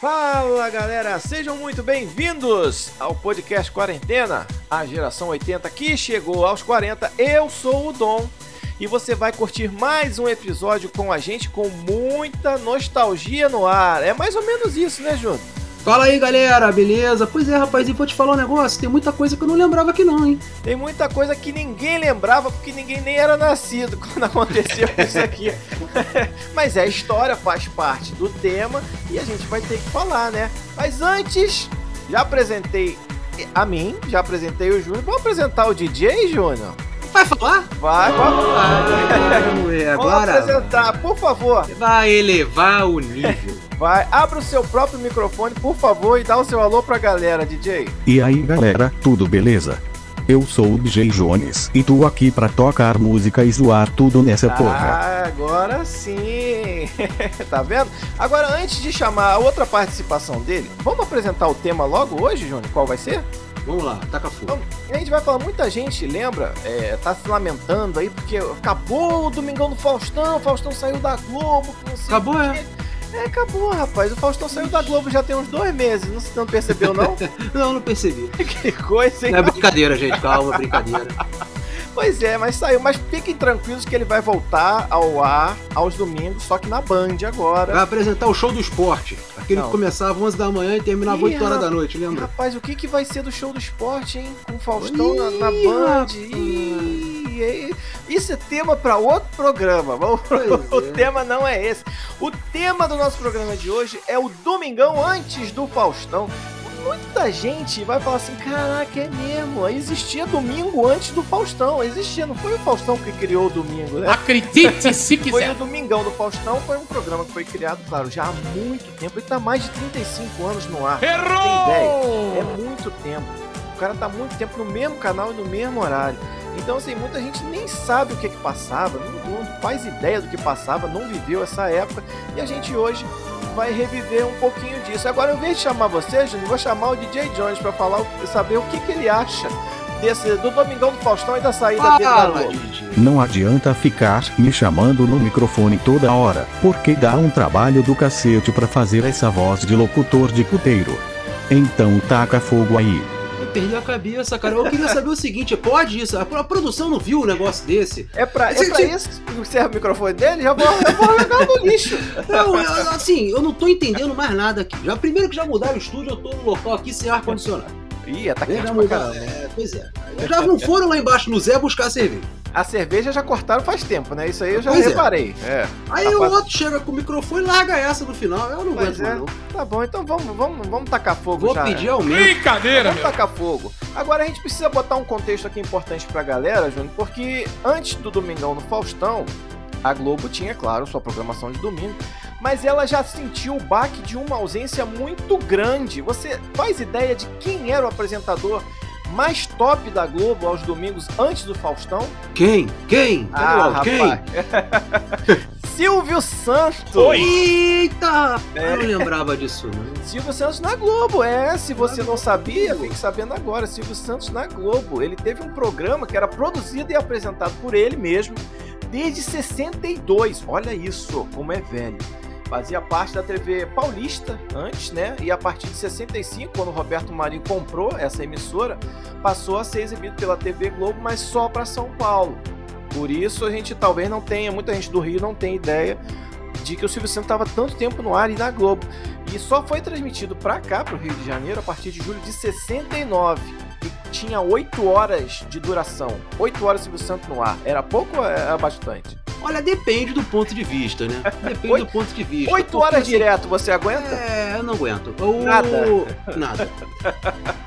Fala galera, sejam muito bem-vindos ao podcast Quarentena, a geração 80 que chegou aos 40. Eu sou o Dom e você vai curtir mais um episódio com a gente com muita nostalgia no ar. É mais ou menos isso, né, Júnior? Fala aí, galera, beleza? Pois é, rapaz, e vou te falar um negócio, tem muita coisa que eu não lembrava aqui não, hein? Tem muita coisa que ninguém lembrava, porque ninguém nem era nascido quando aconteceu isso aqui. Mas é, a história faz parte do tema e a gente vai ter que falar, né? Mas antes, já apresentei a mim, já apresentei o Júnior. Vamos apresentar o DJ, Júnior? Vai falar? Vai, vamos lá. Vamos ver Vamos agora. apresentar, por favor. Vai elevar o nível. Vai, abra o seu próprio microfone, por favor, e dá o seu alô pra galera, DJ. E aí galera, tudo beleza? Eu sou o DJ Jones e tô aqui pra tocar música e zoar tudo nessa porra. Ah, agora sim. tá vendo? Agora, antes de chamar a outra participação dele, vamos apresentar o tema logo hoje, Júnior? Qual vai ser? Vamos lá, taca fogo. Vamos. A gente vai falar, muita gente lembra, é, tá se lamentando aí, porque acabou o Domingão do Faustão, o Faustão saiu da Globo, Acabou, é. É, acabou, rapaz. O Faustão saiu da Globo já tem uns dois meses. Não, não percebeu, não? Não, não percebi. que coisa, hein? Não é brincadeira, gente, calma, brincadeira. Pois é, mas saiu. Mas fiquem tranquilos que ele vai voltar ao ar aos domingos, só que na Band agora. Vai apresentar o show do esporte. Aquele Não. que começava às 11 da manhã e terminava Ih, 8 horas da noite, lembra? Rapaz, o que, que vai ser do show do esporte, hein? Com o Faustão na, na Ih, Band. Ih, ih, isso é tema para outro programa. Vamos- Pois o é. tema não é esse. O tema do nosso programa de hoje é o Domingão antes do Faustão. Muita gente vai falar assim: caraca, é mesmo. Existia domingo antes do Faustão. Existia, não foi o Faustão que criou o domingo, né? Acredite se Foi quiser. o Domingão do Faustão, foi um programa que foi criado, claro, já há muito tempo. Ele tá mais de 35 anos no ar. Tem ideia? É Errou! muito tempo. O cara tá muito tempo no mesmo canal e no mesmo horário. Então, assim, muita gente nem sabe o que que passava, não, não faz ideia do que passava, não viveu essa época. E a gente hoje vai reviver um pouquinho disso. Agora, eu vez de chamar você, Júnior, vou chamar o DJ Jones pra falar, saber o que, que ele acha desse, do Domingão do Faustão e da saída dele da Fala, Globo. Não adianta ficar me chamando no microfone toda hora, porque dá um trabalho do cacete pra fazer essa voz de locutor de puteiro. Então taca fogo aí. Eu perdi a cabeça, cara. Eu queria saber o seguinte, pode isso? A produção não viu um negócio desse? É pra, é pra isso que você serve o microfone dele? Já vou, já vou jogar no lixo. Não, eu- assim, eu não tô entendendo mais nada aqui. Já primeiro que já mudaram o estúdio, eu tô no local aqui sem ar-condicionado. Ih, tá É, quente já pra caramba. É, pois é. Já não foram lá embaixo no Zé buscar cerveja. A cerveja já cortaram faz tempo, né? Isso aí eu já Pois é. reparei. É. Aí Rapaz- o outro chega com o microfone e larga essa no final. Eu não Pois aguento é. Tá bom, então vamos, vamos, vamos tacar fogo Vou já. pedir aumento. Brincadeira, Vamos meu. tacar fogo. Agora a gente precisa botar um contexto aqui importante pra galera, Júnior, porque antes do Domingão no Faustão, a Globo tinha, claro, sua programação de domingo, mas ela já sentiu o baque de uma ausência muito grande. Você faz ideia de quem era o apresentador mais top da Globo aos domingos antes do Faustão? Quem? Quem? Ah? Quem? Silvio Santos! Eita! É. Eu não lembrava disso, não. Silvio Santos na Globo, é. Se você não sabia, fique sabendo agora. Silvio Santos na Globo. Ele teve um programa que era produzido e apresentado por ele mesmo desde 62. Olha isso, como é velho. Fazia parte da TV paulista antes, né? E a partir de 65, quando Roberto Marinho comprou essa emissora, passou a ser exibido pela TV Globo, mas só para São Paulo. Por isso a gente talvez não tenha, muita gente do Rio não tem ideia de que o Silvio Santos estava tanto tempo no ar e na Globo. E só foi transmitido para cá, para o Rio de Janeiro, a partir de julho de 69. E tinha 8 horas de duração. 8 horas Silvio Santos no ar. Era pouco ou era bastante? Olha, depende do ponto de vista, né? Depende Oito- do ponto de vista. 8 Porque, horas direto você aguenta? É, eu não aguento. O- Nada. Nada.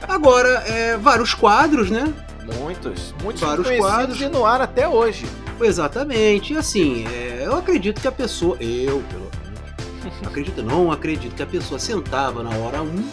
Agora, é, vários quadros, né? Muitos. Muitos Vários quadros. e no ar até hoje. Exatamente. E assim, é, eu acredito que a pessoa. Eu, pelo menos. Acredito, não acredito que a pessoa sentava na hora 1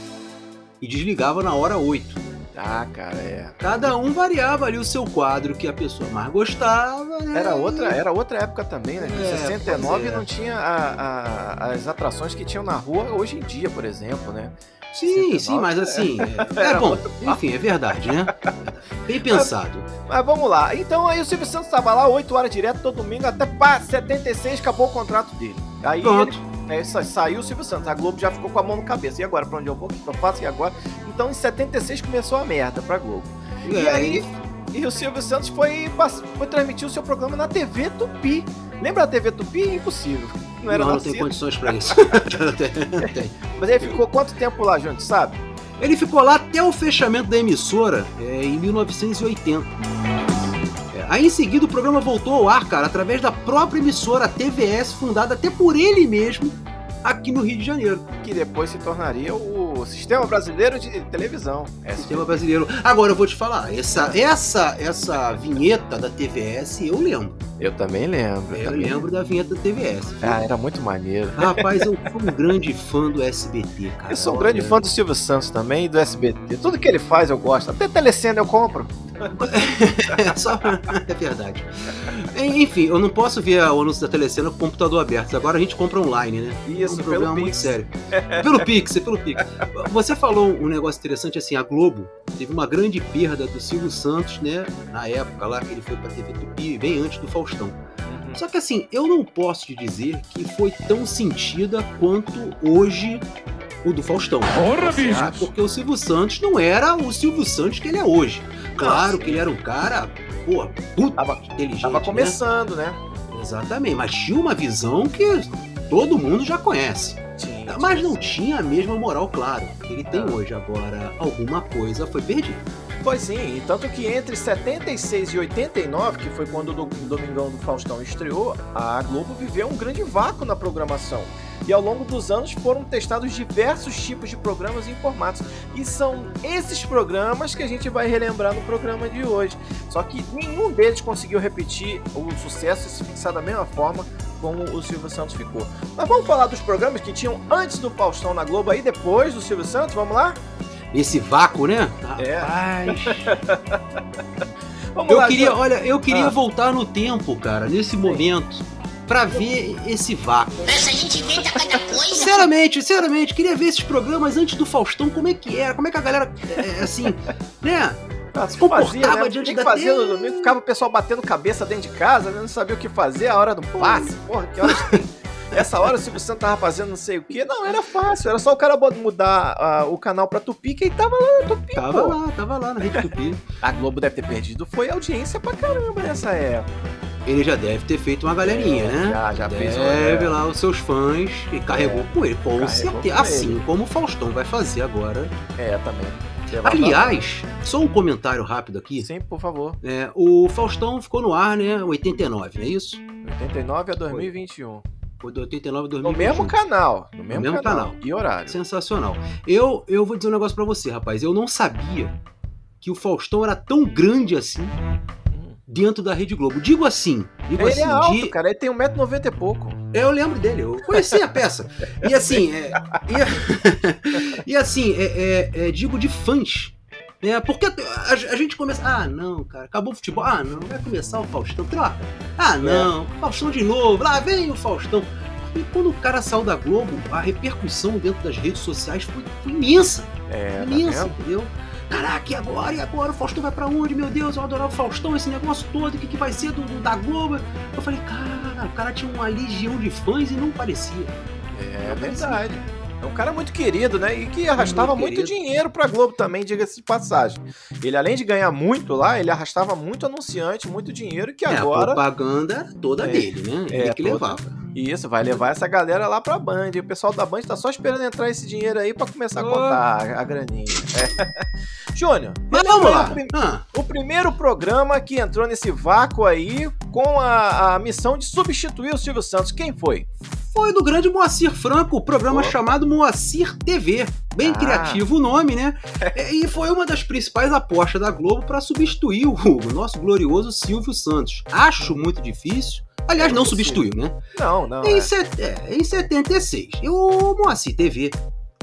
e desligava na hora 8. Ah, cara, é. Cada um variava ali o seu quadro que a pessoa mais gostava. Né? Era outra, era outra época também, né? Em É, 69 pois é. não tinha a- a- as atrações que tinham na rua hoje em dia, por exemplo, né? Sim, 69, sim, mas assim. É, é bom, enfim, é verdade, né? Bem pensado. Mas vamos lá. Então aí o Silvio Santos estava lá 8 horas direto todo domingo até pá, 76 acabou o contrato dele. Aí Pronto. ele, é, sa- saiu o Silvio Santos. A Globo já ficou com a mão no cabeça. E agora, pra onde eu vou? O que eu faço? E agora? Então em 76 começou a merda pra Globo. E É, aí, ele- e o Silvio Santos foi, foi transmitir o seu programa na TV Tupi. Lembra da TV Tupi? Impossível. Não era não, não tem condições pra isso. Mas ele ficou quanto tempo lá, gente, sabe? Ele ficou lá até o fechamento da emissora é, em 1980. É, aí em seguida o programa voltou ao ar, cara, através da própria emissora TVS, fundada até por ele mesmo aqui no Rio de Janeiro. Que depois se tornaria o Sistema Brasileiro de Televisão. É, Sistema brasileiro. Agora eu vou te falar, essa essa essa vinheta da TVS eu lembro. eu também lembro. Eu também lembro da vinheta da TVS. Ah, era muito maneiro. Rapaz, eu sou um grande fã do SBT, cara. Eu sou um Olha, grande fã do Silvio Santos também e do SBT. Tudo que ele faz eu gosto. Até telecena eu compro. É, só... é verdade. Enfim, eu não posso ver o anúncio da telecena com o computador aberto. Agora a gente compra online, né? Isso, é um pelo problema muito Pix. sério. Pelo Pix, pelo Pix. Você falou um negócio interessante assim, a Globo teve uma grande perda do Silvio Santos, né? Na época lá que ele foi pra TV Tupi, bem antes do Faustão. Só que assim, eu não posso te dizer que foi tão sentida quanto hoje o do Faustão. Porra, bicho! Porque o Silvio Santos não era o Silvio Santos que ele é hoje. Claro que ele era um cara, pô, puta Tava- inteligente. Tava né? começando, né? Exatamente, mas tinha uma visão que todo mundo já conhece. Tinha, Mas não tinha a mesma moral, claro, que ele tem hoje. Agora, alguma coisa foi perdida. Pois sim, e tanto que entre 76 e 89, que foi quando o Do- Domingão do Faustão estreou, a Globo viveu um grande vácuo na programação. E ao longo dos anos foram testados diversos tipos de programas e formatos. E são esses programas que a gente vai relembrar no programa de hoje. Só que nenhum deles conseguiu repetir o sucesso e se fixar da mesma forma como o Silvio Santos ficou. Mas vamos falar dos programas que tinham antes do Faustão na Globo aí, depois do Silvio Santos, vamos lá? Esse vácuo, né? É. Rapaz. Eu lá, queria, olha, eu queria Ah. voltar no tempo, cara, nesse momento, pra ver esse vácuo. Essa gente inventa cada coisa. Sinceramente, sinceramente, queria ver esses programas antes do Faustão, como é que era, como é que a galera, é, assim, né? Ah, se comportava fazia, né? diante da fazer no domingo, ficava o pessoal batendo cabeça dentro de casa, né? não sabia o que fazer, a hora do passe, porra, que horas tem? Essa hora o Silvio Santos tava fazendo não sei o que, não, era fácil, era só o cara mudar ah, o canal pra Tupi, que ele tava lá na Tupi, Tava pô. lá, tava lá na Rede Tupi. A Globo deve ter perdido, foi audiência pra caramba nessa época. Ele já deve ter feito uma galerinha, É, né? Já, já fez uma- Deve é. lá os seus fãs e carregou com ele, com certeza. Assim como o Faustão vai fazer agora. É, também. Aliás, só um comentário rápido aqui. Sim, por favor. É, o Faustão ficou no ar, né? 89, não é isso? 89 a 2021. Foi do 89 a No 2021. mesmo canal. No mesmo, mesmo canal. canal. E horário. Sensacional. Eu, eu vou dizer um negócio pra você, rapaz. Eu não sabia que o Faustão era tão grande assim dentro da Rede Globo. Digo assim, digo Ele assim, é alto, de- cara. Ele tem 1,90m e pouco. Eu lembro dele, eu conheci a peça. E assim, é, e, e assim, é, é, é, digo de fãs. Né? Porque a, a- gente começa. Ah, não, cara, acabou o futebol. Ah, não, vai começar o Faustão. Troca. Ah, não, Faustão de novo. Lá vem o Faustão. E quando o cara saiu da Globo, a repercussão dentro das redes sociais foi, foi imensa. É, tá imensa, vendo? entendeu? Caraca, e agora? E agora? O Faustão vai pra onde? Meu Deus, eu adorava o Faustão, esse negócio todo, o que, que vai ser do, do- da Globo? Eu falei, cara, o cara tinha uma legião de fãs e não parecia. É verdade. É um cara muito querido, né? E que arrastava Muito muito, dinheiro pra Globo também, diga-se de passagem. Ele, além de ganhar muito lá, ele arrastava muito anunciante, muito dinheiro, que É, a agora. propaganda era toda É. dele, né? É, Ele que toda. levava. E isso vai levar essa galera lá pra Band. E o pessoal da Band tá só esperando entrar esse dinheiro aí pra começar a Oh. contar a, a graninha. É. Júnior, Mas vamos lá. O, Ah, o primeiro programa que entrou nesse vácuo aí com a, a missão de substituir o Silvio Santos. Quem foi? Foi do grande Moacir Franco, o programa Oh. chamado Moacir TV. Bem Ah. criativo o nome, né? E foi uma das principais apostas da Globo para substituir o, nosso glorioso Silvio Santos. Acho muito difícil. Aliás, É não substituiu, né? Não, não. Em, é. set- é, em 76. E o Moacir TV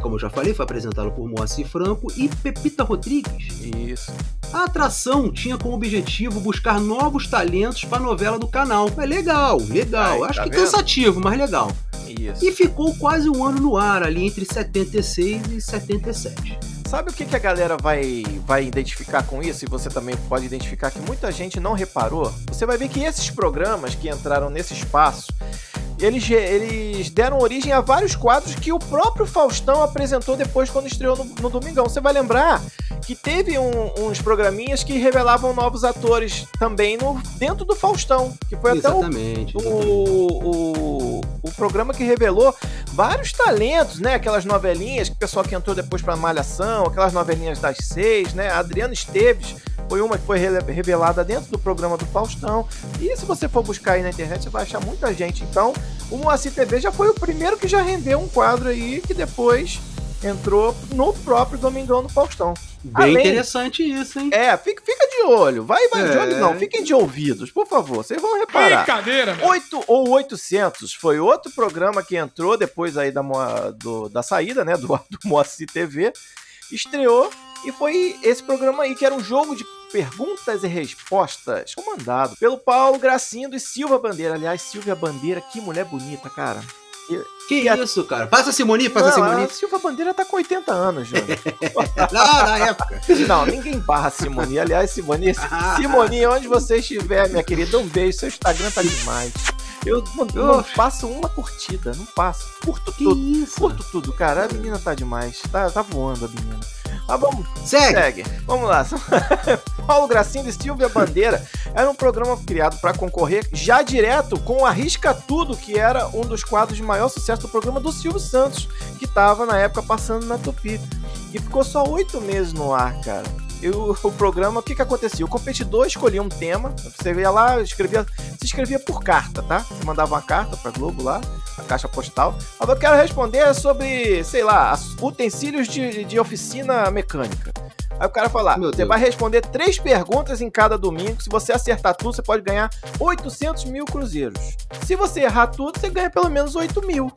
como eu já falei, foi apresentado por Moacir Franco e Pepita Rodrigues. Isso. A atração tinha como objetivo buscar novos talentos para a novela do canal. É legal, legal. Aí, Acho tá que vendo? cansativo, mas legal. Isso. E ficou quase um ano no ar, ali entre 76 e 77. Sabe o que, que a galera vai, vai identificar com isso? E você também pode identificar que muita gente não reparou. Você vai ver que esses programas que entraram nesse espaço, eles, eles deram origem a vários quadros que o próprio Faustão apresentou depois quando estreou no, no Domingão. Você vai lembrar que teve um- uns programinhas que revelavam novos atores também no, dentro do Faustão, que foi até o exatamente. exatamente. o, o, o programa que revelou vários talentos, né? Aquelas novelinhas que o pessoal que entrou depois pra Malhação, aquelas novelinhas das seis, né? A Adriana Esteves foi uma que foi revelada dentro do programa do Faustão. E se você for buscar aí na internet, você vai achar muita gente. Então, o Moacir TV já foi o primeiro que já rendeu um quadro aí que depois entrou no próprio Domingão do Faustão. Bem Além- interessante isso, hein? É, fica, fica de olho. Vai, vai de É. olho não. Fiquem de ouvidos, por favor. Vocês vão reparar. Brincadeira, meu. 8 ou 800 foi outro programa que entrou depois aí da, do- da saída, né, do, do Moacir TV, estreou e foi esse programa aí que era um jogo de perguntas e respostas comandado pelo Paulo Gracindo e Silva Bandeira. Aliás, Silvia Bandeira, que mulher bonita, cara. Que E a- isso, cara? Passa a Simoni, passa a Não, Simoni. a Silva Bandeira tá com 80 anos, Júnior. Lá na época. Não, ninguém barra Simone. Aliás, Simone, Simone, onde você estiver, minha querida, um beijo. Seu Instagram tá demais. Eu não, não Oxe. passo uma curtida, não passo. Curto Que tudo. isso? Curto tudo, cara. A menina tá demais. Tá, tá voando a menina. Mas vamos, Segue. segue. Vamos lá. Paulo Gracindo e Silvia Bandeira era um programa criado para concorrer já direto com o Arrisca Tudo, que era um dos quadros de maior sucesso do programa do Silvio Santos, que estava na época passando na Tupi. E ficou só oito meses no ar, cara. E o, o programa, o que que acontecia? O competidor escolhia um tema, você ia lá, escrevia, se escrevia por carta, tá? Você mandava uma carta pra Globo lá, a caixa postal. Ah, eu quero responder sobre, sei lá, utensílios de, de oficina mecânica. Aí o cara fala, Meu você Deus. vai responder três perguntas em cada domingo. Se você acertar tudo, você pode ganhar 800 mil cruzeiros. Se você errar tudo, você ganha pelo menos 8 mil.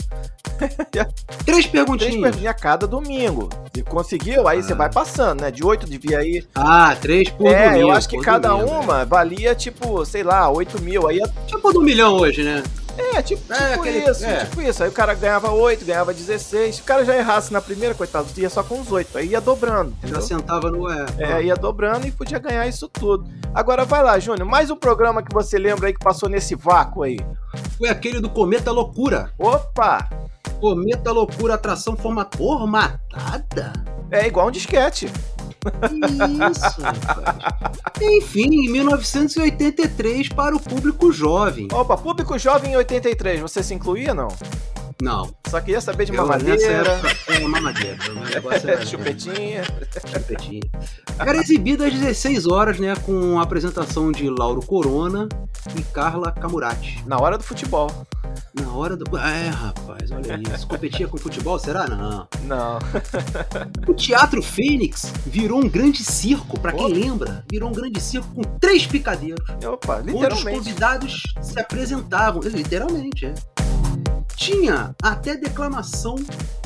Três Três perguntinhas. perguntinhas a cada domingo. Se conseguiu, aí você Ah. vai passando, né? De 8 devia ir. Ah, três por é, domingo. eu acho que cada domingo. uma valia, tipo, sei lá, 8 mil. Aí Tipo do milhão hoje, né? É, tipo, É, tipo aquele- isso, é. tipo isso. Aí o cara ganhava 8, ganhava 16. Se o cara já errasse na primeira, coitado, ia só com os 8. Aí ia dobrando, Já entendeu? sentava no. É, É, ia dobrando e podia ganhar isso tudo. Agora vai lá, Júnior, mais um programa que você lembra aí que passou nesse vácuo aí. Foi aquele do Cometa Loucura. Opa! Cometa Loucura, atração forma... formatada? É igual um disquete. Isso, rapaz. Enfim, em 1983 para o público jovem. Opa, público jovem em 83, você se incluía não? Não. Só queria saber de mamadeira, É, mamadeira. Era- chupetinha. chupetinha. Era exibido às 16 horas, né? Com a apresentação de Lauro Corona e Carla Camurati. Na hora do futebol. Na hora do. É, rapaz, olha isso. Competia com futebol? Será? Não. Não. O Teatro Fênix virou um grande circo, pra quem lembra. Virou um grande circo com três picadeiros. Opa, onde os literalmente. convidados se apresentavam. Literalmente, é. Tinha até declamação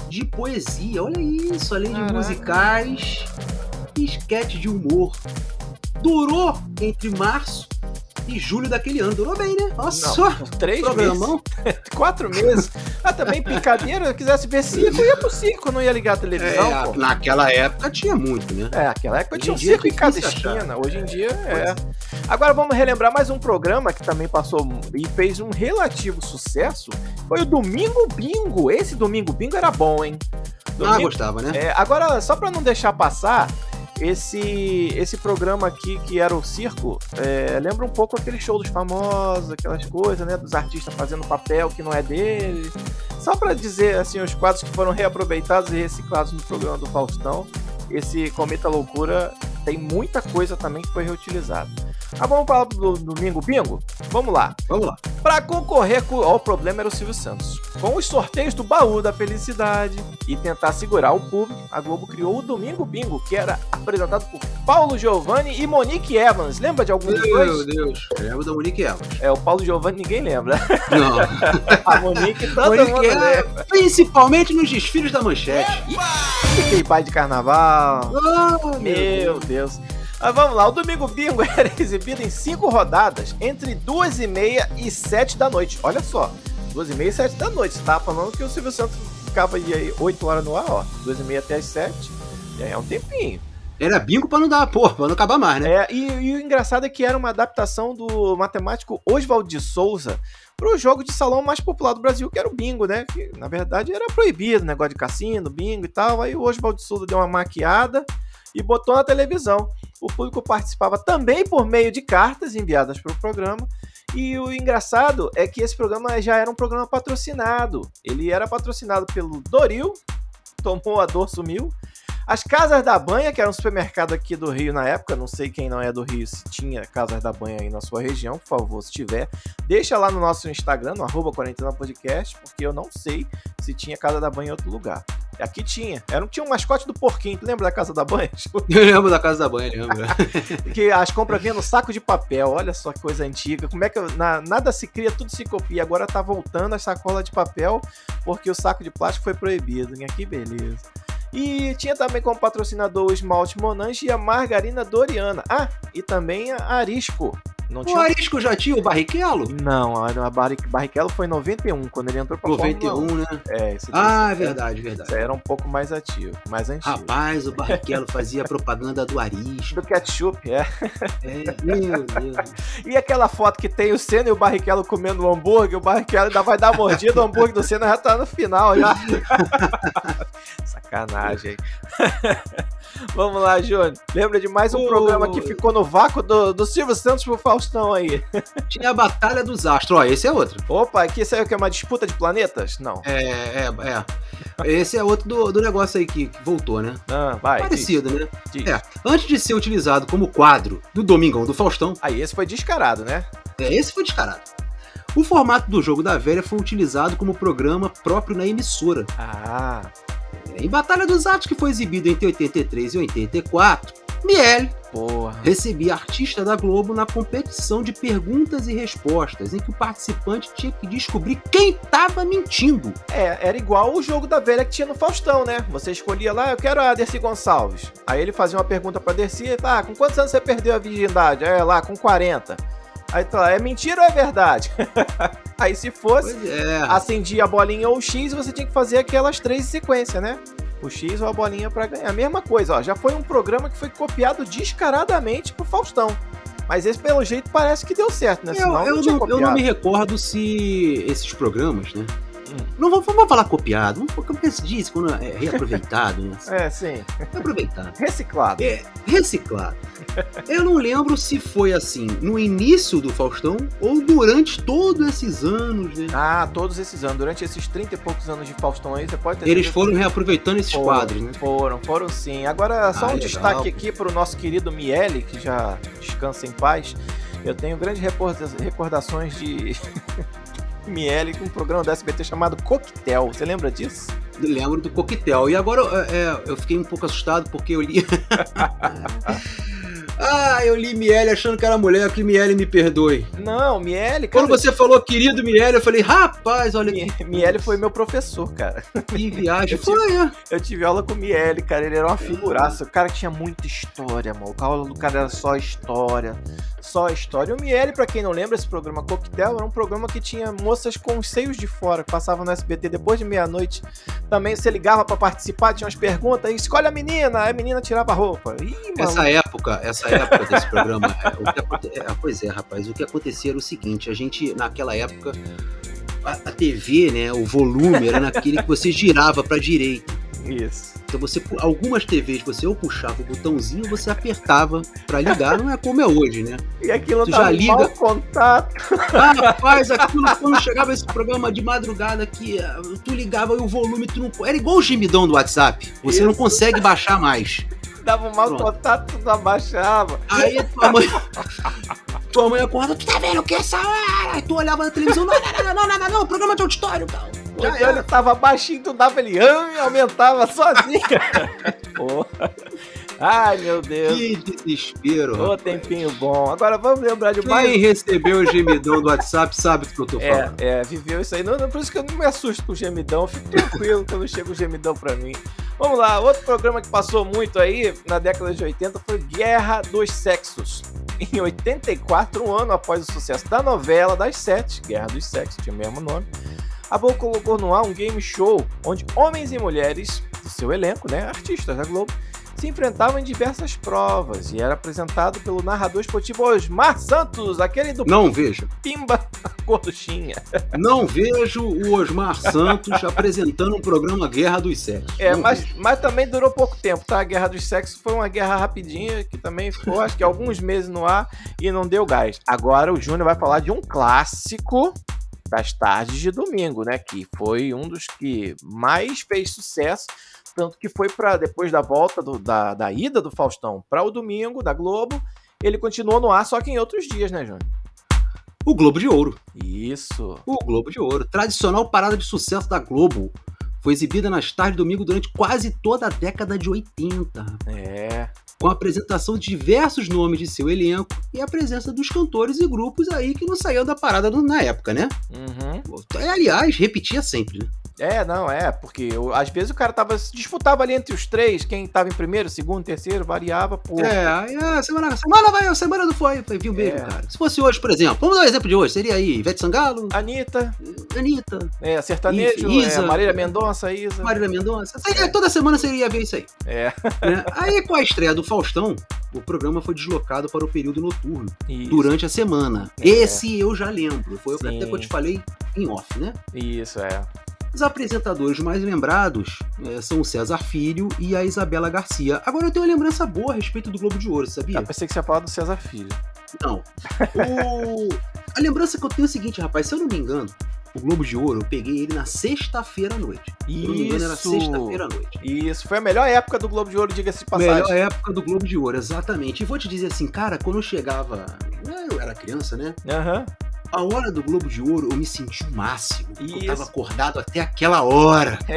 de poesia. Olha isso, além de Caraca. musicais e esquete de humor. Durou entre março e julho daquele ano. Durou bem, né? Olha só. Três Programão. meses. Quatro meses. Ah, também picadeira. Se eu quisesse ver circo, eu ia pro circo, não ia ligar a televisão, É, pô. naquela época tinha muito, né? É, aquela época Hoje tinha um é circo em cada difícil achar. esquina. Hoje em dia é. Agora vamos relembrar mais um programa que também passou e fez um relativo sucesso. Foi o Domingo Bingo. Esse Domingo Bingo era bom, hein? Ah, Domingo- gostava, né? É, agora, só pra não deixar passar, esse esse programa aqui que era o circo, é, lembra um pouco aquele show dos famosos, aquelas coisas, né? Dos artistas fazendo papel que não é dele. Só pra dizer, assim, os quadros que foram reaproveitados e reciclados no programa do Faustão, esse Cometa Loucura tem muita coisa também que foi reutilizada. Ah, vamos falar do domingo bingo? Vamos lá. Vamos lá. Para concorrer com. Ó, o problema era o Silvio Santos. Com os sorteios do baú da felicidade e tentar segurar o público, a Globo criou o Domingo Bingo, que era apresentado por Paulo Giovanni e Monique Evans. Lembra de algum dos Meu dois? Deus. Lembro da Monique Evans. É, o Paulo Giovanni ninguém lembra. Não. A Monique todo Monique é- lembra. Principalmente nos desfiles da manchete. Aquele pai de carnaval. Oh, Meu Deus. Mas vamos lá, o Domingo Bingo era exibido em cinco rodadas, entre duas e meia e sete da noite. Olha só, duas e meia e sete da noite. Você tava falando que o Silvio Santos ficava aí oito horas no ar, ó. Duas e meia até as sete. Já é um tempinho. Era bingo pra não dar, porra, pra não acabar mais, né? É, e, e o engraçado é que era uma adaptação do matemático Oswald de Souza pro jogo de salão mais popular do Brasil, que era o bingo, né? Que na verdade era proibido, negócio de cassino, bingo e tal. Aí o Oswald de Souza deu uma maquiada e botou na televisão. O público participava também por meio de cartas enviadas para o programa. E o engraçado é que esse programa já era um programa patrocinado. Ele era patrocinado pelo Doril, tomou a dor, sumiu. As Casas da Banha, que era um supermercado aqui do Rio na época, não sei quem não é do Rio, se tinha Casas da Banha aí na sua região, por favor, se tiver, deixa lá no nosso Instagram, no arroba Quarentena Podcast, porque eu não sei se tinha Casa da Banha em outro lugar. Aqui tinha, era, tinha um mascote do porquinho, tu lembra da Casa da Banha? Eu lembro da casa da banha, lembro. que as compras vinham no saco de papel, olha só que coisa antiga, como é que eu- na- nada se cria, tudo se copia, agora tá voltando a sacola de papel, porque o saco de plástico foi proibido, né? que beleza. E tinha também como patrocinador o esmalte Monange e a margarina Doriana. Ah, e também a Arisco. Não O tinha. Arisco já tinha o Barrichello? Não, a a Barri- Barrichello foi em 91, quando ele entrou pra Fórmula 91, né? 1. É, esse Ah, é verdade, verdade. esse era um pouco mais ativo, mais antigo. Rapaz, o Barrichello fazia propaganda do Arisco. Do ketchup, é. É, meu Deus. E aquela foto que tem o Senna e o Barrichello comendo o hambúrguer, o Barrichello ainda vai dar uma mordida, o hambúrguer do Senna já tá no final já. Sacanagem. Vamos lá, Júnior. Lembra de mais um Ô. programa que ficou no vácuo do, do Silvio Santos pro Faustão aí. Tinha a Batalha dos Astros. Ó, esse é outro. Opa, aqui isso aí é que? Uma disputa de planetas? Não. É, é, é. Esse é outro do, do negócio aí que, que voltou, né? Ah, vai. Parecido, né? diz, diz. É. Antes de ser utilizado como quadro do Domingão do Faustão, Aí, esse foi descarado, né? é, esse foi descarado. O formato do jogo da velha foi utilizado como programa próprio na emissora. Ah, Em Batalha dos Atos, que foi exibido entre 83 e 84, Miele porra. recebia artista da Globo na competição de perguntas e respostas, em que o participante tinha que descobrir quem estava mentindo. É, era igual o jogo da velha que tinha no Faustão, né? Você escolhia lá, eu quero a Dercy Gonçalves. Aí ele fazia uma pergunta pra Dercy, ah, com quantos anos você perdeu a virgindade? É lá, com 40. Aí tá, é mentira ou é verdade? Aí se fosse, é. acendia a bolinha ou o X e você tinha que fazer aquelas três em sequência, né? O X ou a bolinha pra ganhar. Mesma coisa, ó. Já foi um programa que foi copiado descaradamente pro Faustão. Mas esse, pelo jeito, parece que deu certo, né? Eu, Senão eu tinha não, eu não me recordo se esses programas, né? Hum. Não vamos, vamos falar copiado, vamos como que se diz quando é reaproveitado, né? É, sim. Reaproveitado. Reciclado. É, reciclado. Eu não lembro se foi assim no início do Faustão ou durante todos esses anos, né? Ah, todos esses anos, durante esses 30 e poucos anos de Faustão aí, você pode ter Eles foram reaproveitando esses que foram, quadros, né? Foram, foram sim. Agora, só Ah, um legal. destaque aqui pro nosso querido Miele, que já descansa em paz. Eu tenho grandes recordações de Miele com um programa da SBT chamado Coquetel. Você lembra disso? Lembro do coquetel. E agora é, é, eu fiquei um pouco assustado porque eu li. ah, eu li Miele achando que era mulher, que Miele me perdoe. Não, Miele, cara. Quando você falou querido Miele, eu falei, rapaz, olha que, Mi- Miele foi meu professor, cara. que viagem. Eu tive- Foi, é. Eu tive aula com o Miele, cara. Ele era uma figuraça. O cara tinha muita história, mano. A aula do cara era só história. Só história. E o Miele, pra quem não lembra, esse programa Coquetel era um programa que tinha moças com os seios de fora, que passavam no SBT depois de meia-noite. Também você ligava pra participar, tinha umas perguntas. Escolhe a menina. A menina tirava a roupa. Ih. Essa época, essa época desse programa, é, o que aconte- é, pois é, rapaz, o que acontecia era o seguinte, a gente, naquela época, a, a TV, né, o volume era naquele que você girava pra direita. Isso. Então você, algumas TVs você ou puxava o botãozinho, ou você apertava pra ligar, não é como é hoje, né? E aquilo Tu já liga- mau contato. Ah, rapaz, aquilo quando chegava esse programa de madrugada que ah, tu ligava e o volume tu não, era igual o gemidão do WhatsApp, você não Isso. consegue baixar mais. Dava um mal Pronto. contato, tudo abaixava. Aí tua mãe. tua mãe acorda, tu tá vendo o que é essa hora? Aí tu olhava na televisão, não, não, não, não, não, não, não, programa de auditório, cara. Já Então ele tava baixinho, tu dava ele e aumentava sozinho. Porra. Ai, meu Deus. Que desespero. Ô, rapaz. tempinho bom. Agora vamos lembrar de mais. Quem recebeu o gemidão do WhatsApp sabe do que eu tô É, falando. é, viveu isso aí. Não, não, por isso que eu não me assusto com o gemidão. eu Fico tranquilo quando chega o gemidão pra mim. Vamos lá, outro programa que passou muito aí na década de 80 foi Guerra dos Sexos. Em 84, um ano após o sucesso da novela das sete, Guerra dos Sexos, tinha o mesmo nome, a Globo colocou no ar um game show onde homens e mulheres do seu elenco, né, artistas da Globo, se enfrentavam em diversas provas e era apresentado pelo narrador esportivo Osmar Santos, aquele do Não vejo. Pimba Gorduchinha. Não vejo o Osmar Santos apresentando um programa Guerra dos Sexos. É, Não mas, vejo. mas também durou pouco tempo, tá? A Guerra dos Sexos foi uma guerra rapidinha, que também ficou, acho que alguns meses no ar e não deu gás. Agora o Júnior vai falar de um clássico das tardes de domingo, né? Que foi um dos que mais fez sucesso, tanto que foi para depois da volta do- da, da ida do Faustão para o domingo da Globo, ele continuou no ar, só que em outros dias, né, Júnior? O Globo de Ouro. Isso. O Globo de Ouro. Tradicional parada de sucesso da Globo. Foi exibida nas tardes de domingo durante quase toda a década de 80. É. Com a apresentação de diversos nomes de seu elenco e a presença dos cantores e grupos aí que não saíam da parada do- na época, né? Uhum. É, aliás, repetia sempre, né? É, não, é, porque eu- às vezes o cara tava, disputava ali entre os três, quem tava em primeiro, segundo, terceiro, variava por. É, aí a semana, semana vai, a semana não foi, foi viu mesmo, É. cara. Se fosse hoje, por exemplo, vamos dar um exemplo de hoje, seria aí Ivete Sangalo, Anitta, Anitta, é, sertanejo, Isa. é, Marília Mendonça, Isa. Marília Mendonça. Seria- toda semana você iria ver isso aí. É, né? Aí com a estreia do Faustão, o programa foi deslocado para o período noturno, isso, durante a semana. É. Esse eu já lembro, foi Sim. até que eu te falei em off, né? isso, é. Os apresentadores mais lembrados eh, são o César Filho e a Isabela Garcia. Agora eu tenho uma lembrança boa a respeito do Globo de Ouro, sabia? Eu pensei que você ia falar do César Filho. Não. O- A lembrança que eu tenho é o seguinte, rapaz, se eu não me engano, o Globo de Ouro, eu peguei ele na sexta-feira à noite. Engano, era Isso. sexta-feira à noite. Isso, foi a melhor época do Globo de Ouro, diga-se de passagem. Melhor época do Globo de Ouro, exatamente. E vou te dizer assim, cara, quando eu chegava. né, Eu era criança, né? Aham. A hora do Globo de Ouro eu me senti o máximo. porque Eu Isso. tava acordado até aquela hora.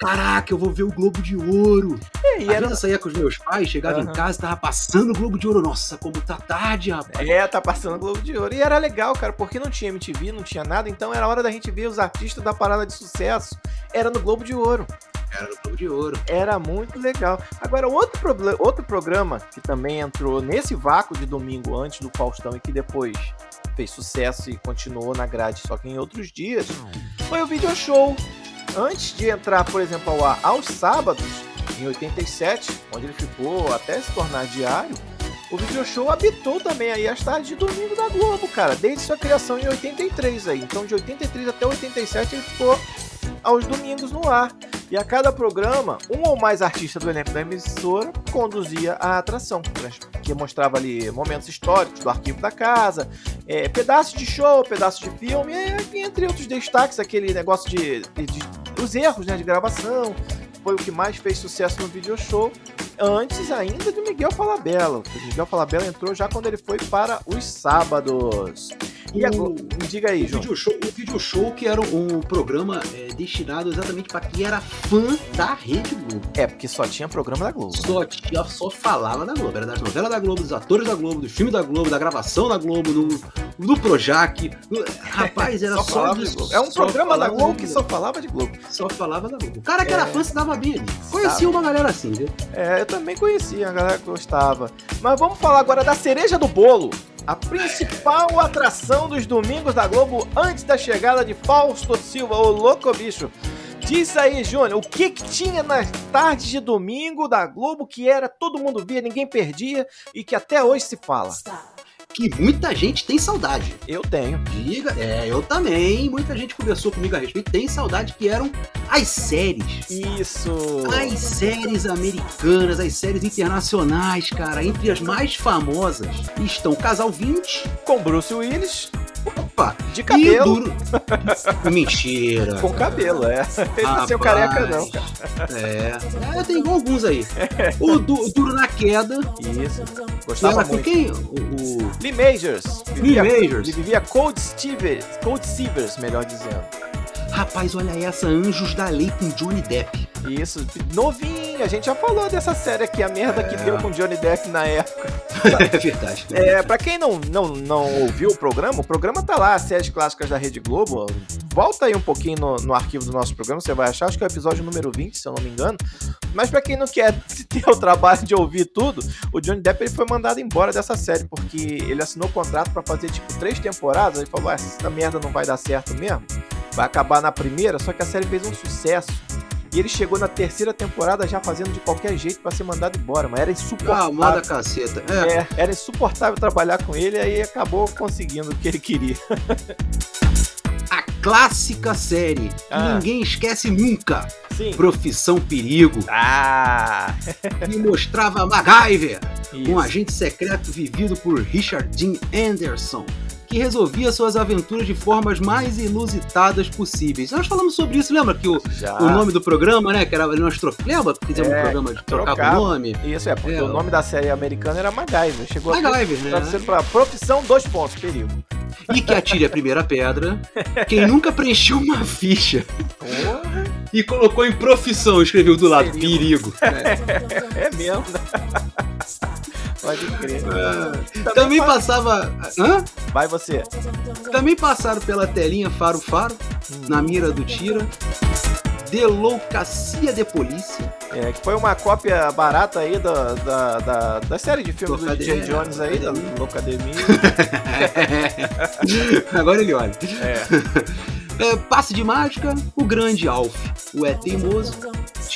Caraca, eu vou ver o Globo de Ouro. É, e era. eu saía com os meus pais, chegava em Aham. casa, tava passando o Globo de Ouro. Nossa, como tá tarde, rapaz. É, tá passando o Globo de Ouro. E era legal, cara, porque não tinha MTV, não tinha nada, então era hora da gente ver os artistas da parada de sucesso. Era no Globo de Ouro. Era no Globo de Ouro. Era muito legal. Agora, outro, proble- outro programa que também entrou nesse vácuo de domingo antes do Faustão e que depois fez sucesso e continuou na grade, só que em outros dias, foi o Video Show. Antes de entrar, por exemplo, ao ar aos sábados, em 87, onde ele ficou até se tornar diário, o Video Show habitou também aí as tardes de domingo da Globo, cara, desde sua criação em 83 aí. Então, de 83 até 87, ele ficou aos domingos no ar. E a cada programa, um ou mais artistas do elenco da emissora conduzia a atração, que mostrava ali momentos históricos do arquivo da casa, é, pedaços de show, pedaços de filme, e, entre outros destaques, aquele negócio de, de- de- os erros né, de gravação, foi o que mais fez sucesso no video show, antes ainda de Miguel Falabella. O Miguel Falabella entrou já quando ele foi para os sábados. E agora, me diga aí, João. video, show, o video show que era um programa é, destinado exatamente para quem era fã da Rede Globo. É, porque só tinha programa da Globo. né? Só, tinha, só falava da Globo. Era das novelas da Globo, dos atores da Globo, dos filmes da Globo, da gravação da Globo, do, do Projac. rapaz, era Só só, falava de Globo. É um programa da Globo que só falava de Globo. Só falava da Globo. O cara que era É. fã se dava bem ali. Conhecia uma galera assim, viu? É, eu também conhecia, a galera que gostava. Mas vamos falar agora da cereja do bolo. A principal atração dos domingos da Globo antes da chegada de Fausto Silva, o louco bicho. Diz aí, Júnior, o que, que tinha nas tardes de domingo da Globo que era todo mundo via, ninguém perdia e que até hoje se fala? Que muita gente tem saudade. Eu tenho. Diga, é, eu também. Muita gente conversou comigo a respeito. Tem saudade que eram as séries. Isso. As séries americanas, as séries internacionais, cara, entre as mais famosas estão Casal 20, Com Bruce Willis. Opa! De E cabelo. duro. Mentira. Com cabelo, é. Ele não nasceu Rapaz. careca, não, cara. É. é tem igual alguns aí. O, du- duro na queda. Isso. Gostava era com muito. quem? O, o Lee Majors. Lee Majors. Ele vivia Cold Stevens. Cold Stevens, melhor dizendo. Rapaz, olha essa, Anjos da Lei com Johnny Depp. Isso, novinho. A gente já falou dessa série aqui, a merda que É. deu com Johnny Depp na época. é verdade. É, pra quem não, não, não ouviu o programa, o programa tá lá, as séries clássicas da Rede Globo. Volta aí um pouquinho no, no arquivo do nosso programa, você vai achar, acho que é o episódio número 20, se eu não me engano. Mas pra quem não quer ter o trabalho de ouvir tudo, o Johnny Depp ele foi mandado embora dessa série, porque ele assinou o contrato pra fazer tipo três temporadas, ele falou, ah, essa merda não vai dar certo mesmo, vai acabar na primeira, só que a série fez um sucesso. E ele chegou na terceira temporada já fazendo de qualquer jeito pra ser mandado embora, mas era Ah, insuportável. moda caceta. É. É, era insuportável trabalhar com ele, aí acabou conseguindo o que ele queria. A clássica série que Ah. ninguém esquece nunca. Sim. Profissão Perigo. Ah, Que mostrava MacGyver, um isso. agente secreto vivido por Richard Dean Anderson, que resolvia suas aventuras de formas mais inusitadas possíveis. Nós falamos sobre isso, lembra que o, o nome do programa, né? Que era nós tro... Lembra que fizemos É, um programa de trocar trocava. o nome? Isso é, porque É, o nome da série americana era MacGyver. Chegou a MacGyver, né? traduzido pra profissão, dois pontos, perigo. E que atire a primeira pedra. Quem nunca preencheu uma ficha Porra, e colocou em profissão, escreveu do lado, Perigo. perigo. é mesmo, né? Pode crer. Também fa- passava. Hã? Vai você. Também passaram pela telinha Faro Faro, na mira do Tira. Deloucacia de Polícia. É, que foi uma cópia barata aí da, da, da, da série de filmes do. DJ Jones aí, da Locademia. Agora ele olha. É. É, passe de mágica, o grande Alf. O É Teimoso.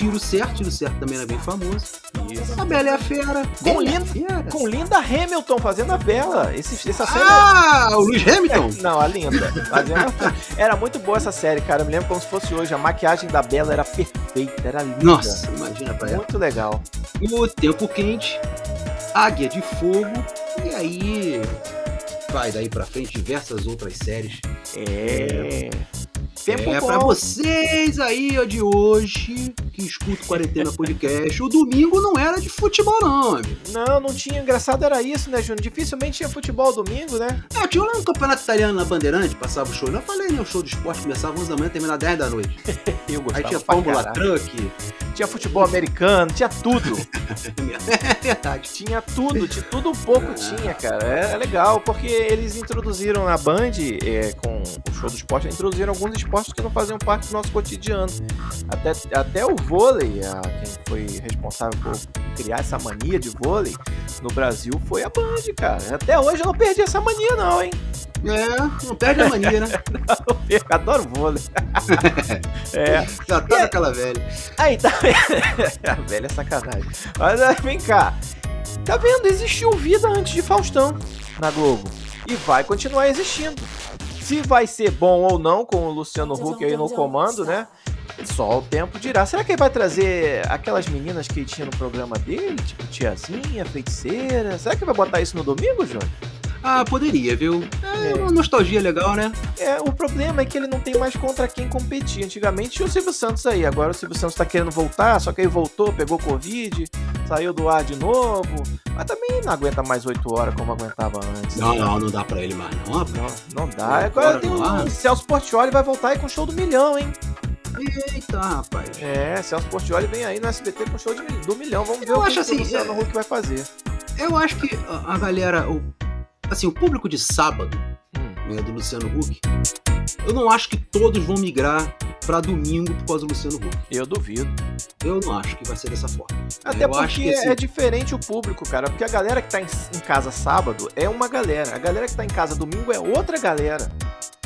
Tiro certo, tiro certo também era bem famoso. Isso. A Bela e a Fera. Com Linda- Fera. Com Linda Hamilton fazendo a Bela. Esse, essa série Ah, o Luiz Hamilton. Não, a linda. Fazendo... Era muito boa essa série, cara. Eu me lembro como se fosse hoje. A maquiagem da Bela era perfeita, era linda. Nossa, imagina pra ela. Muito legal. O Tempo Quente, Águia de Fogo, e aí vai daí pra frente diversas outras séries. É. Tempo é pra vocês aí ó, de hoje que escuta Quarentena Podcast. O domingo não era de futebol, não, amigo. Não, não tinha. Engraçado era isso, né, Júnior? Dificilmente tinha futebol domingo, né? Ah, tinha lá no Campeonato Italiano na Bandeirante, passava o show. Eu falei, né? O show do esporte começava às 11 da manhã, terminava 10 da noite. Eu Aí gostava tinha pra Fórmula. Truck. Tinha futebol americano, tinha tudo. É verdade. tinha tudo, de tudo um pouco tinha, cara. É, é legal, porque eles introduziram na Band, é, com o show do esporte, introduziram alguns esportes que não faziam parte do nosso cotidiano. Até, até o vôlei, a, quem foi responsável por criar essa mania de vôlei no Brasil foi a Band, cara. Até hoje eu não perdi essa mania, não, hein? É, não perde a mania, né? Eu perco, adoro vôlei. é. Já tá naquela velha. Aí tá A velha sacanagem. Mas aí, vem cá. Tá vendo? Existiu vida antes de Faustão na Globo. E vai continuar existindo. Se vai ser bom ou não com o Luciano Huck aí no comando, né? Só o tempo dirá. Será que ele vai trazer aquelas meninas que ele tinha no programa dele? Tipo tiazinha, feiticeira? Será que vai botar isso no domingo, Júnior? Ah, poderia, viu? É uma nostalgia legal, né? É, o problema é que ele não tem mais contra quem competir. Antigamente tinha o Silvio Santos aí, agora o Silvio Santos tá querendo voltar, só que aí voltou, pegou Covid, saiu do ar de novo, mas também não aguenta mais 8 horas como aguentava antes. Não, não, não dá pra ele mais, não. rapaz. Não, não dá. Agora tem o Celso Portioli vai voltar aí com o show do milhão, hein? Eita, rapaz. É, Celso Portioli vem aí no SBT com o show de- do milhão. Vamos ver Eu o que, acho assim, o Luciano Huck vai fazer. Eu acho que a, a galera, o, assim, o público de sábado, Hum. né, do Luciano Huck, eu não acho que todos vão migrar pra domingo por causa do Luciano Huck. Eu duvido. Eu não acho que vai ser dessa forma. Até eu porque acho que, assim, é diferente o público, cara. Porque a galera que tá em, em casa sábado é uma galera. A galera que tá em casa domingo é outra galera.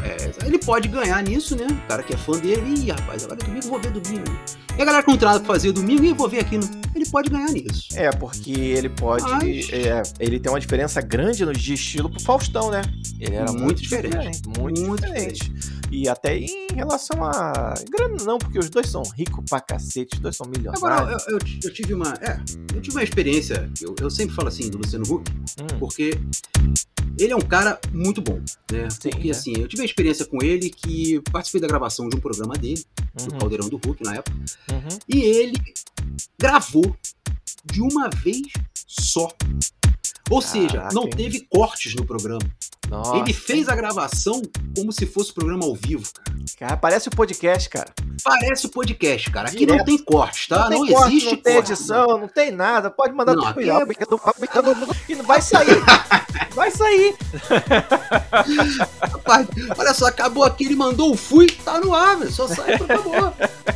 É, ele pode ganhar nisso, né? O cara que é fã dele, ih, rapaz, agora é domingo, vou ver domingo. E a galera nada pra fazer domingo, ih, vou ver aqui. No... Ele pode ganhar nisso. É, porque ele pode. Mas- é, ele tem uma diferença grande no, de estilo pro Faustão, né? Ele era muito, Muito diferente. diferente. Muito, Muito diferente. E até em relação a. Grana não, porque os dois são ricos pra cacete, os dois são milionários. Agora, eu, eu- eu tive uma. É, eu tive uma experiência. Eu, eu sempre falo assim do Luciano Huck, Hum, porque ele é um cara muito bom, né? Sim, Porque é. assim, eu tive a experiência com ele que participei da gravação de um programa dele, do Uhum, Caldeirão do Hulk na época, uhum. e ele gravou de uma vez só. Ou seja, Caraca, não hein? teve cortes no programa. Nossa. Ele fez a gravação como se fosse programa ao vivo, cara. Cara, parece o podcast, cara. Parece o podcast, cara. Aqui Direto. não tem cortes, tá? Não, tem corte, existe não tem corte. edição, não tem nada. Pode mandar Não, tudo é- não vai sair. vai sair. Rapaz, olha só, acabou aqui, ele mandou o fui, tá no ar, velho. Só sai acabou.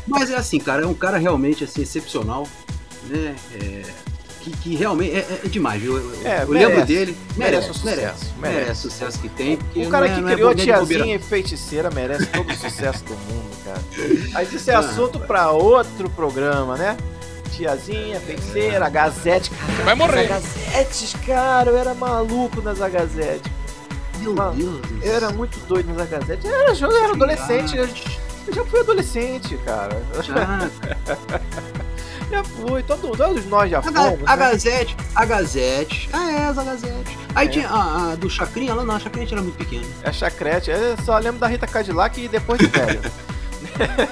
Mas é assim, cara, é um cara realmente assim, excepcional, né? É, que, que realmente é, é- é demais, viu? Eu, É, eu merece. lembro dele. Merece Merece, o merece, sucesso, merece. merece. o sucesso que tem. O cara é- que é criou bobeira, tiazinha e feiticeira merece todo o sucesso do mundo, cara. Mas isso é Ah, assunto pra outro programa, né? Tiazinha, feiticeira, a Gazette. Cara, Vai morrer. As Agazetes, cara, eu era maluco nas Agazetes. Meu Mano, Deus do Eu era muito doido nas Agazetes. Eu era, eu era adolescente, eu, eu já fui adolescente, cara. Já, Já fui, todo, todos nós já A, fomos. A né? Gazette, a Gazette. Ah, é, essa Gazette. Aí É. tinha a, a do Chacrinha lá, não, a Chacrinha era muito pequena. É chacrete. Eu só lembro da Rita Cadillac e depois de velho.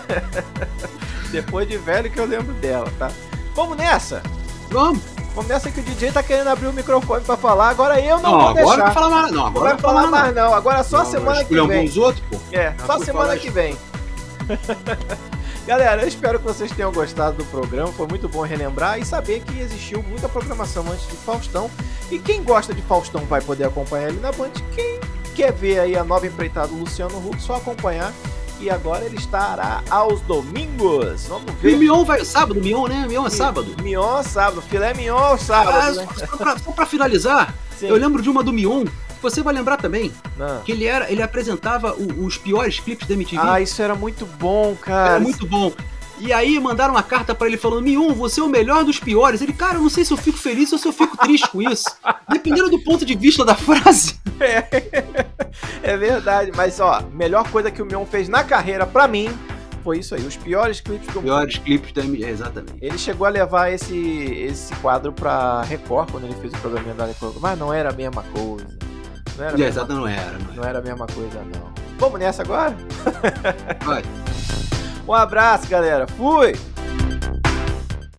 depois de velho que eu lembro dela, tá? Vamos nessa! Vamos. Vamos nessa que o DJ tá querendo abrir o microfone pra falar. Agora eu não, Não, vou agora deixar. não falar mais, não. Não Agora não falar mais. não. Agora é só semana que vem. os outros, pô. É, só semana falar que vem. Galera, eu espero que vocês tenham gostado do programa. Foi muito bom relembrar e saber que existiu muita programação antes de Faustão. E quem gosta de Faustão vai poder acompanhar ele na Band. Quem quer ver aí a nova empreitada do Luciano Huck, só acompanhar. E agora ele estará aos domingos. Vamos E o ver. Mion vai sábado, Mion, né? Mion é sábado. Mion sábado, filé Mion sábado, Ah, né? só, pra, só pra finalizar, Sim. eu lembro de uma do Mion, você vai lembrar também, Não. que ele era, ele apresentava o- os piores clipes da MTV. Ah, isso era muito bom, cara. Era muito bom. E aí mandaram uma carta pra ele falando: Mion, você é o melhor dos piores. Ele, cara, eu não sei se eu fico feliz ou se eu fico triste com isso. Dependendo do ponto de vista da frase. É verdade, mas ó, melhor coisa que o Mion fez na carreira pra mim foi isso aí, os piores clipes do mundo. Piores clipes da MTV. Exatamente. Ele chegou a levar esse, esse quadro pra Record quando ele fez o programinha da Record, mas não era a mesma coisa. Não era a mesma, exato, não era, não não era a mesma coisa, não. Vamos nessa agora? era. Vai. Um abraço, galera. Fui!